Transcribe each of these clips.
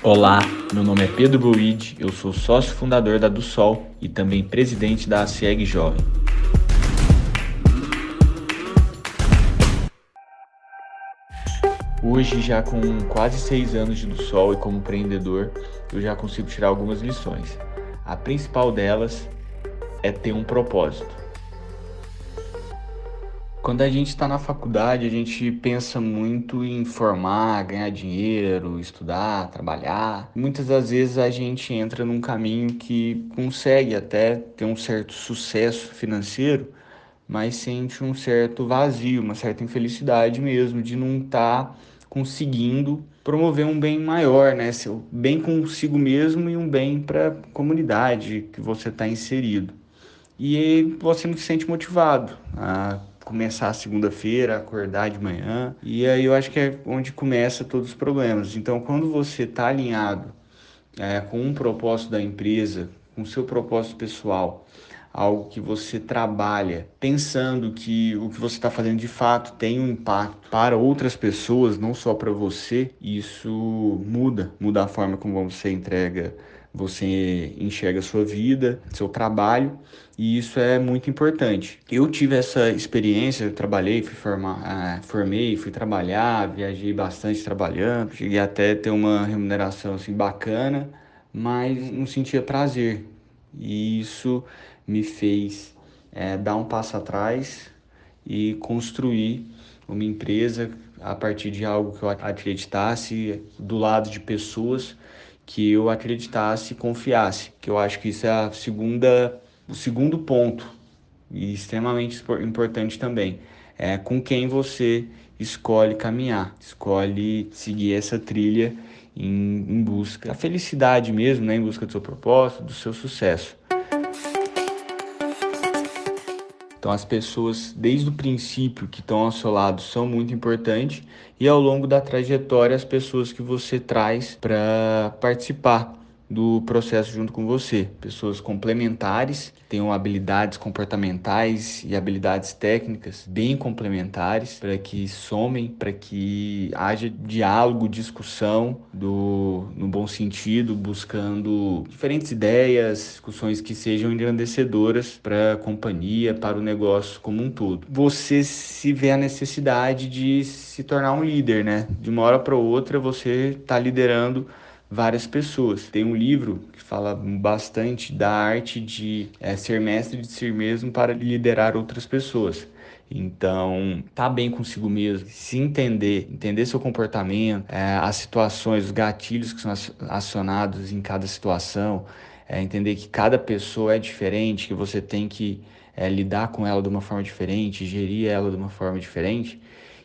Olá, meu nome é Pedro Boide, eu sou sócio fundador da Do Sol e também presidente da ACIEG Jovem. Hoje, já com quase seis anos de Do Sol e como empreendedor, eu já consigo tirar algumas lições. A principal delas é ter um propósito. Quando a gente está na faculdade, a gente pensa muito em formar, ganhar dinheiro, estudar, trabalhar. Muitas das vezes a gente entra num caminho que consegue até ter um certo sucesso financeiro, mas sente um certo vazio, uma certa infelicidade mesmo de não estar tá conseguindo promover um bem maior, né? Seu bem consigo mesmo e um bem para a comunidade que você está inserido. E você não se sente motivado a começar segunda-feira, acordar de manhã. E aí eu acho que é onde começa todos os problemas. Então, quando você está alinhado é, com um propósito da empresa, com seu propósito pessoal, algo que você trabalha pensando que o que você está fazendo de fato tem um impacto para outras pessoas, não só para você, isso muda, muda a forma como você entrega você enxerga a sua vida, seu trabalho, e isso é muito importante. Eu tive essa experiência, eu trabalhei, fui formar, ah, formei, fui trabalhar, viajei bastante trabalhando, cheguei até ter uma remuneração assim bacana, mas não sentia prazer. E isso me fez é, dar um passo atrás e construir uma empresa a partir de algo que eu acreditasse do lado de pessoas que eu acreditasse e confiasse, que eu acho que isso é a segunda, o segundo ponto e extremamente importante também, é com quem você escolhe caminhar, escolhe seguir essa trilha em, em busca da felicidade mesmo, né? em busca do seu propósito, do seu sucesso. Então, as pessoas, desde o princípio, que estão ao seu lado, são muito importantes, e ao longo da trajetória, as pessoas que você traz para participar do processo junto com você. Pessoas complementares, tenham habilidades comportamentais e habilidades técnicas bem complementares para que somem, para que haja diálogo, discussão do, no bom sentido, buscando diferentes ideias, discussões que sejam engrandecedoras para a companhia, para o negócio como um todo. Você se vê a necessidade de se tornar um líder, né? De uma hora para outra você está liderando várias pessoas. Tem um livro que fala bastante da arte de é, ser mestre de si mesmo para liderar outras pessoas. Então, tá bem consigo mesmo, se entender, entender seu comportamento, é, as situações, os gatilhos que são acionados em cada situação, é, entender que cada pessoa é diferente, que você tem que é, lidar com ela de uma forma diferente, gerir ela de uma forma diferente,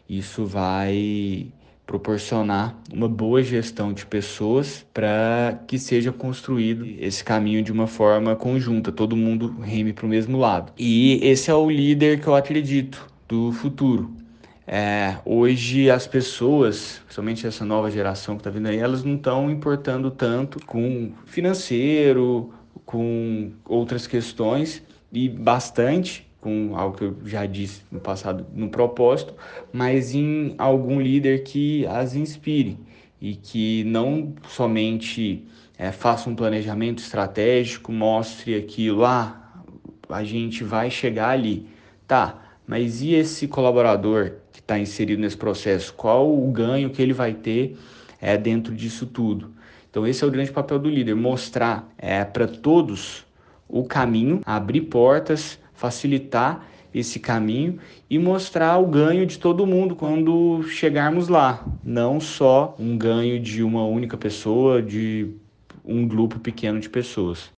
isso vai proporcionar uma boa gestão de pessoas para que seja construído esse caminho de uma forma conjunta, todo mundo reme para o mesmo lado. E esse é o líder que eu acredito do futuro. É, hoje as pessoas, principalmente essa nova geração que está vindo aí, elas não estão importando tanto com financeiro, com outras questões e bastante com algo que eu já disse no passado no propósito, mas em algum líder que as inspire e que não somente é, faça um planejamento estratégico, mostre aquilo, ah, a gente vai chegar ali, tá? Mas e esse colaborador que está inserido nesse processo? Qual o ganho que ele vai ter é, dentro disso tudo? Então esse é o grande papel do líder, mostrar é, para todos o caminho, abrir portas facilitar esse caminho e mostrar o ganho de todo mundo quando chegarmos lá, não só um ganho de uma única pessoa, de um grupo pequeno de pessoas.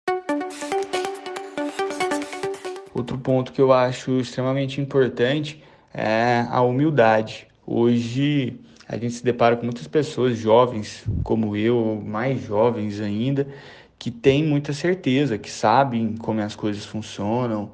Outro ponto que eu acho extremamente importante é a humildade. Hoje a gente se depara com muitas pessoas jovens, como eu, mais jovens ainda, que têm muita certeza, que sabem como as coisas funcionam,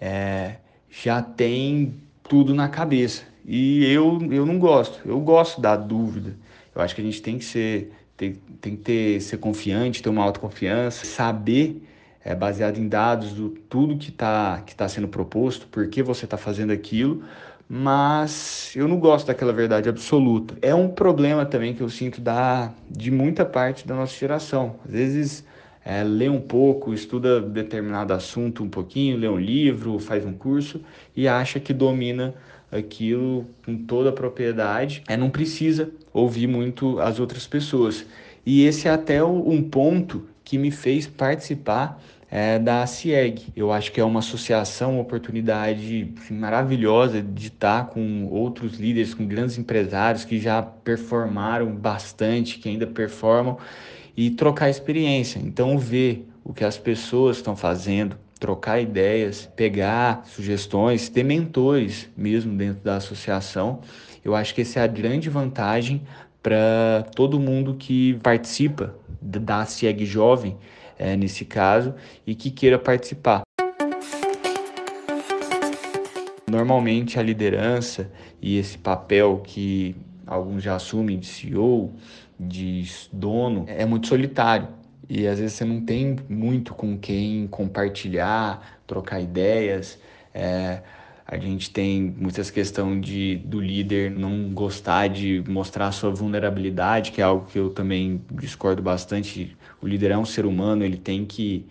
é, já tem tudo na cabeça. E eu, eu não gosto, eu gosto da dúvida. Eu acho que a gente tem que ser, tem, tem que ter, ser confiante, ter uma autoconfiança, saber, é, baseado em dados, do tudo que está que tá sendo proposto, por que você está fazendo aquilo, mas eu não gosto daquela verdade absoluta. É um problema também que eu sinto da, de muita parte da nossa geração. Às vezes é, lê um pouco, estuda determinado assunto um pouquinho, lê um livro, faz um curso e acha que domina aquilo com toda a propriedade. É, não precisa ouvir muito as outras pessoas. E esse é até um ponto que me fez participar é, da CIEG. Eu acho que é uma associação, uma oportunidade assim, maravilhosa de estar com outros líderes, com grandes empresários que já performaram bastante, que ainda performam, e trocar experiência. Então, ver o que as pessoas estão fazendo, trocar ideias, pegar sugestões, ter mentores mesmo dentro da associação. Eu acho que essa é a grande vantagem para todo mundo que participa da CIEG Jovem é, nesse caso, e que queira participar. Normalmente a liderança e esse papel que alguns já assumem de CEO, de dono, é muito solitário. E às vezes você não tem muito com quem compartilhar, trocar ideias. É, a gente tem muitas questões de do líder não gostar de mostrar a sua vulnerabilidade, que é algo que eu também discordo bastante. O líder é um ser humano, ele tem que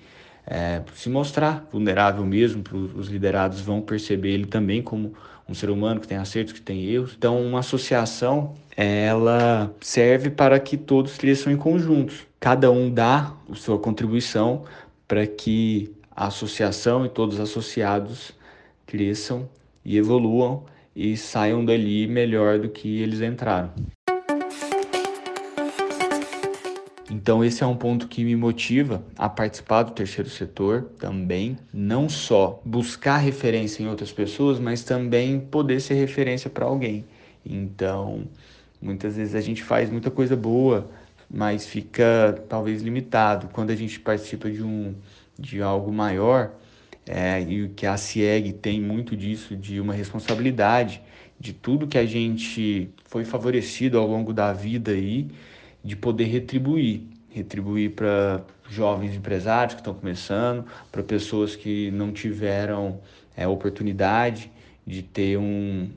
é, se mostrar vulnerável mesmo, os liderados vão perceber ele também como um ser humano que tem acertos, que tem erros. Então, uma associação, ela serve para que todos cresçam em conjuntos. Cada um dá a sua contribuição para que a associação e todos os associados cresçam e evoluam e saiam dali melhor do que eles entraram. Então esse é um ponto que me motiva a participar do terceiro setor também, não só buscar referência em outras pessoas, mas também poder ser referência para alguém. Então, muitas vezes a gente faz muita coisa boa, mas fica talvez limitado. Quando a gente participa de um de algo maior, é, e que a CIEG tem muito disso, de uma responsabilidade de tudo que a gente foi favorecido ao longo da vida aí, de poder retribuir. Retribuir para jovens empresários que estão começando, para pessoas que não tiveram é, oportunidade de ter um,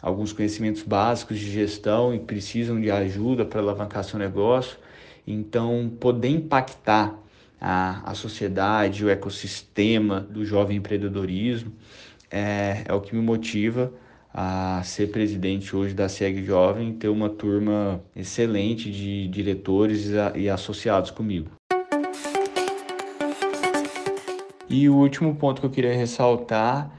alguns conhecimentos básicos de gestão e precisam de ajuda para alavancar seu negócio. Então, poder impactar a, a sociedade, o ecossistema do jovem empreendedorismo. É, é o que me motiva a ser presidente hoje da SEG Jovem, ter uma turma excelente de diretores e associados comigo. E o último ponto que eu queria ressaltar,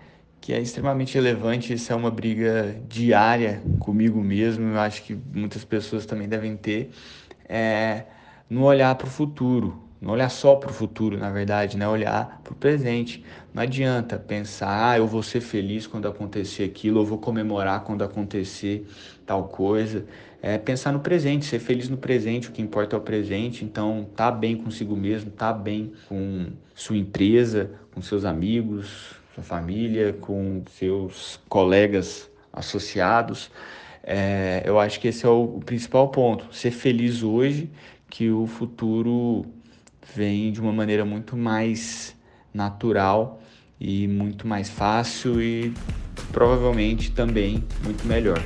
que é extremamente relevante, isso é uma briga diária comigo mesmo, eu acho que muitas pessoas também devem ter, é no olhar para o futuro, não olhar só para o futuro, na verdade, né? Olhar para o presente. Não adianta pensar, ah, eu vou ser feliz quando acontecer aquilo, eu vou comemorar quando acontecer tal coisa. É pensar no presente, ser feliz no presente, o que importa é o presente. Então, tá bem consigo mesmo, tá bem com sua empresa, com seus amigos, sua família, com seus colegas associados. É, eu acho que esse é o, principal ponto. Ser feliz hoje, que o futuro vem de uma maneira muito mais natural e muito mais fácil e provavelmente também muito melhor.